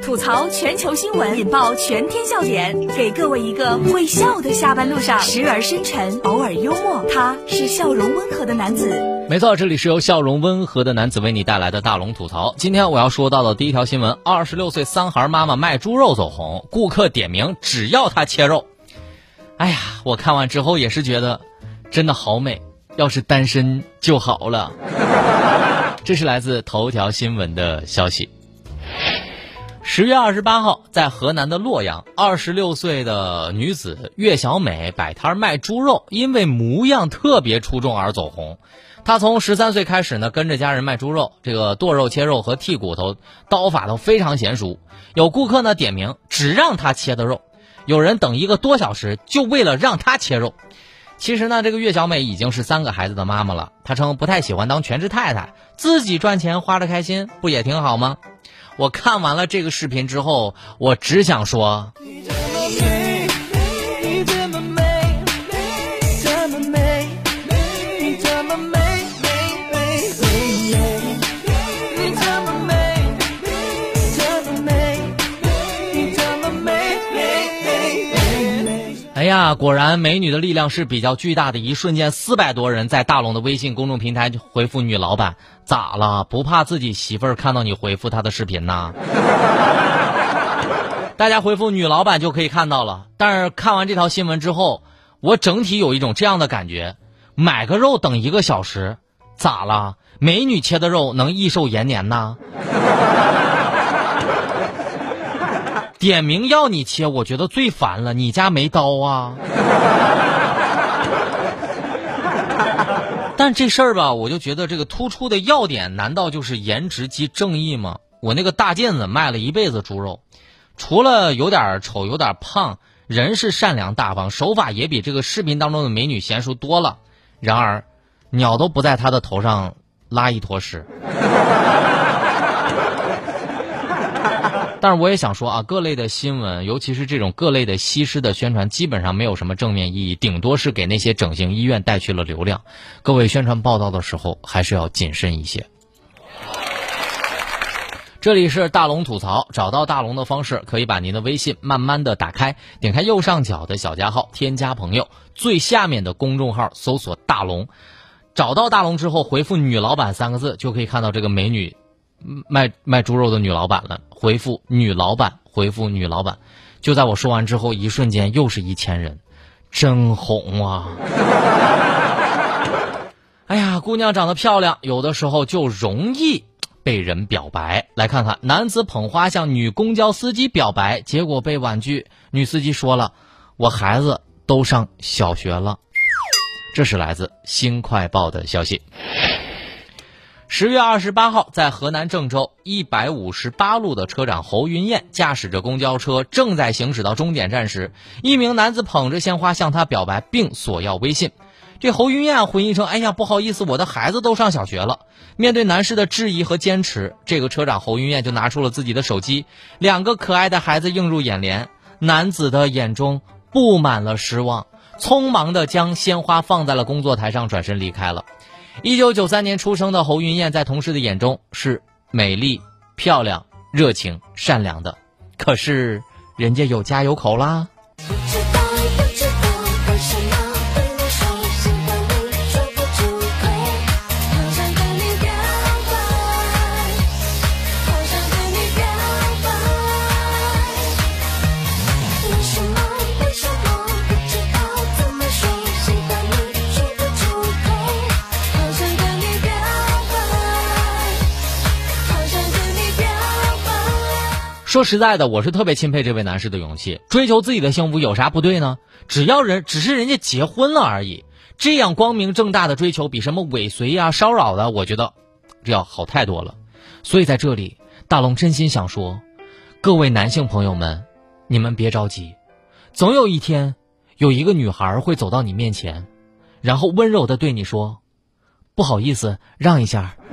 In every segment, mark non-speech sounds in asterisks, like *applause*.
吐槽全球新闻，引爆全天笑点，给各位一个会笑的下班路上，时而深沉，偶尔幽默，他是笑容温和的男子。没错，这里是由笑容温和的男子为你带来的大龙吐槽。今天我要说到的第一条新闻：二十六岁三孩妈妈卖猪肉走红，顾客点名只要她切肉。哎呀，我看完之后也是觉得，真的好美，要是单身就好了。*laughs* 这是来自头条新闻的消息。十月二十八号，在河南的洛阳，二十六岁的女子岳小美摆摊卖猪肉，因为模样特别出众而走红。她从十三岁开始呢，跟着家人卖猪肉，这个剁肉、切肉和剔骨头刀法都非常娴熟。有顾客呢点名只让她切的肉，有人等一个多小时就为了让她切肉。其实呢，这个岳小美已经是三个孩子的妈妈了。她称不太喜欢当全职太太，自己赚钱花的开心，不也挺好吗？我看完了这个视频之后，我只想说。呀，果然美女的力量是比较巨大的。一瞬间，四百多人在大龙的微信公众平台回复女老板：“咋了？不怕自己媳妇儿看到你回复她的视频呐？” *laughs* 大家回复女老板就可以看到了。但是看完这条新闻之后，我整体有一种这样的感觉：买个肉等一个小时，咋了？美女切的肉能益寿延年呐？点名要你切，我觉得最烦了。你家没刀啊？*laughs* 但这事儿吧，我就觉得这个突出的要点，难道就是颜值即正义吗？我那个大妗子卖了一辈子猪肉，除了有点丑、有点胖，人是善良大方，手法也比这个视频当中的美女娴熟多了。然而，鸟都不在他的头上拉一坨屎。*laughs* 但是我也想说啊，各类的新闻，尤其是这种各类的西施的宣传，基本上没有什么正面意义，顶多是给那些整形医院带去了流量。各位宣传报道的时候，还是要谨慎一些。这里是大龙吐槽，找到大龙的方式，可以把您的微信慢慢的打开，点开右上角的小加号，添加朋友，最下面的公众号搜索大龙，找到大龙之后，回复“女老板”三个字，就可以看到这个美女。卖卖猪肉的女老板了，回复女老板，回复女老板，就在我说完之后，一瞬间又是一千人，真红啊！*laughs* 哎呀，姑娘长得漂亮，有的时候就容易被人表白。来看看，男子捧花向女公交司机表白，结果被婉拒。女司机说了：“我孩子都上小学了。”这是来自《新快报》的消息。十月二十八号，在河南郑州一百五十八路的车长侯云燕驾驶着公交车正在行驶到终点站时，一名男子捧着鲜花向她表白并索要微信。这侯云燕回应称：“哎呀，不好意思，我的孩子都上小学了。”面对男士的质疑和坚持，这个车长侯云燕就拿出了自己的手机，两个可爱的孩子映入眼帘，男子的眼中布满了失望，匆忙的将鲜花放在了工作台上，转身离开了。一九九三年出生的侯云燕，在同事的眼中是美丽、漂亮、热情、善良的，可是人家有家有口啦。说实在的，我是特别钦佩这位男士的勇气。追求自己的幸福有啥不对呢？只要人只是人家结婚了而已，这样光明正大的追求比什么尾随呀、骚扰的，我觉得这要好太多了。所以在这里，大龙真心想说，各位男性朋友们，你们别着急，总有一天，有一个女孩会走到你面前，然后温柔的对你说：“不好意思，让一下。” *laughs*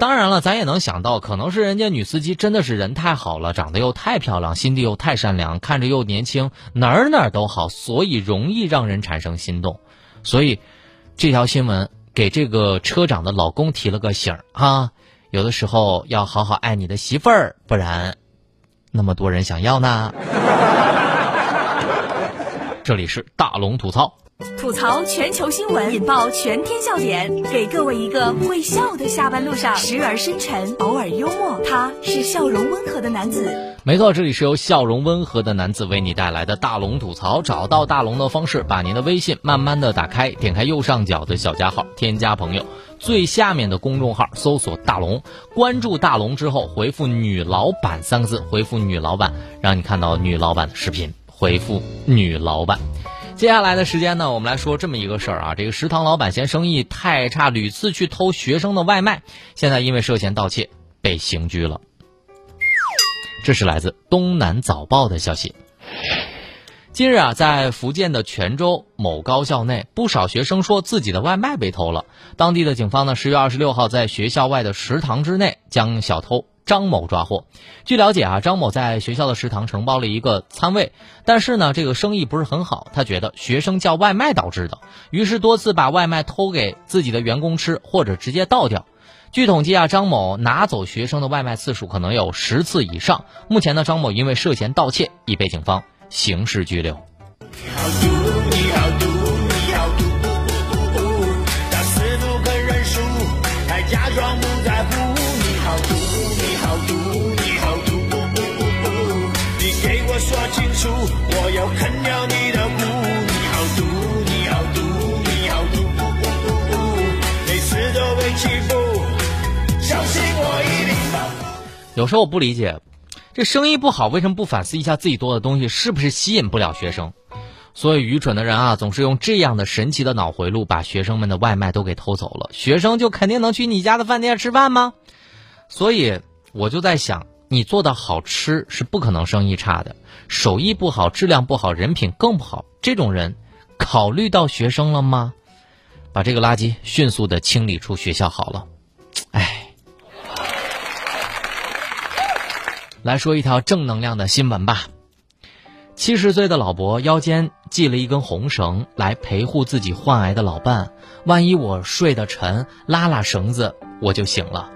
当那，咱也能想到，可能是人家女司机真的是人太好了，长得又太漂亮，心地又太善良，看着又年轻，哪儿哪儿都好，所以容易让人产生心动。所以，这条新闻给这个车长的老公提了个醒儿啊，有的时候要好好爱你的媳妇儿，不然那么多人想要呢。*laughs* 这里是大龙吐槽。吐槽全球新闻，引爆全天笑点，给各位一个会笑的下班路上，时而深沉，偶尔幽默。他是笑容温和的男子。没错，这里是由笑容温和的男子为你带来的大龙吐槽。找到大龙的方式，把您的微信慢慢的打开，点开右上角的小加号，添加朋友，最下面的公众号搜索大龙，关注大龙之后回复“女老板”三个字，回复“女老板”，让你看到女老板的视频，回复“女老板”。接下来的时间呢，我们来说这么一个事儿啊，这个食堂老板嫌生意太差，屡次去偷学生的外卖，现在因为涉嫌盗窃被刑拘了。这是来自《东南早报》的消息。近日啊，在福建的泉州某高校内，不少学生说自己的外卖被偷了。当地的警方呢，十月二十六号在学校外的食堂之内将小偷。张某抓获。据了解啊，张某在学校的食堂承包了一个餐位，但是呢，这个生意不是很好。他觉得学生叫外卖导致的，于是多次把外卖偷给自己的员工吃，或者直接倒掉。据统计啊，张某拿走学生的外卖次数可能有十次以上。目前呢，张某因为涉嫌盗窃，已被警方刑事拘留。有时候我不理解，这生意不好为什么不反思一下自己做的东西是不是吸引不了学生？所以愚蠢的人啊，总是用这样的神奇的脑回路，把学生们的外卖都给偷走了。学生就肯定能去你家的饭店吃饭吗？所以我就在想，你做的好吃是不可能生意差的，手艺不好、质量不好、人品更不好，这种人考虑到学生了吗？把这个垃圾迅速的清理出学校好了。哎。来说一条正能量的新闻吧。七十岁的老伯腰间系了一根红绳来陪护自己患癌的老伴，万一我睡得沉，拉拉绳子我就醒了。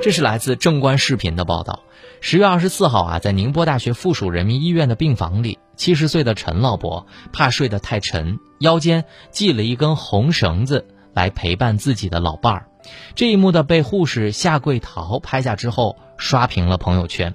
这是来自正观视频的报道。十月二十四号啊，在宁波大学附属人民医院的病房里，七十岁的陈老伯怕睡得太沉，腰间系了一根红绳子来陪伴自己的老伴儿。这一幕的被护士夏桂桃拍下之后，刷屏了朋友圈。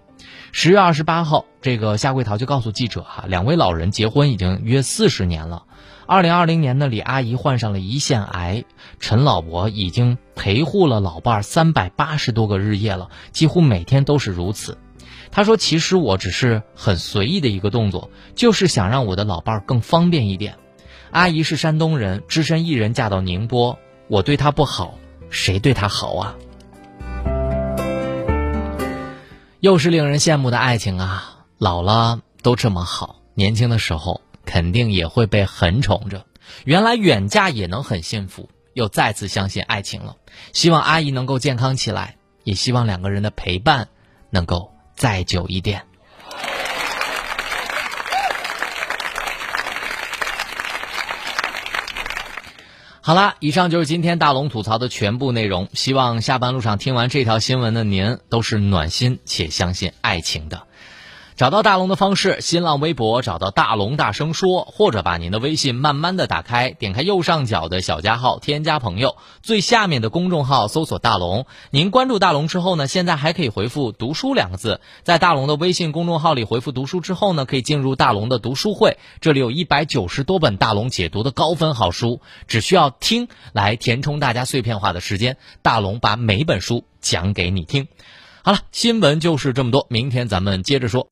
十月二十八号，这个夏桂桃就告诉记者哈，两位老人结婚已经约四十年了。二零二零年呢，李阿姨患上了胰腺癌，陈老伯已经陪护了老伴儿三百八十多个日夜了，几乎每天都是如此。他说：“其实我只是很随意的一个动作，就是想让我的老伴儿更方便一点。阿姨是山东人，只身一人嫁到宁波，我对她不好，谁对她好啊？”又是令人羡慕的爱情啊！老了都这么好，年轻的时候肯定也会被很宠着。原来远嫁也能很幸福，又再次相信爱情了。希望阿姨能够健康起来，也希望两个人的陪伴能够再久一点。好啦，以上就是今天大龙吐槽的全部内容。希望下班路上听完这条新闻的您，都是暖心且相信爱情的。找到大龙的方式：新浪微博找到大龙大声说，或者把您的微信慢慢的打开，点开右上角的小加号，添加朋友，最下面的公众号搜索大龙。您关注大龙之后呢，现在还可以回复“读书”两个字，在大龙的微信公众号里回复“读书”之后呢，可以进入大龙的读书会，这里有一百九十多本大龙解读的高分好书，只需要听来填充大家碎片化的时间，大龙把每本书讲给你听。好了，新闻就是这么多，明天咱们接着说。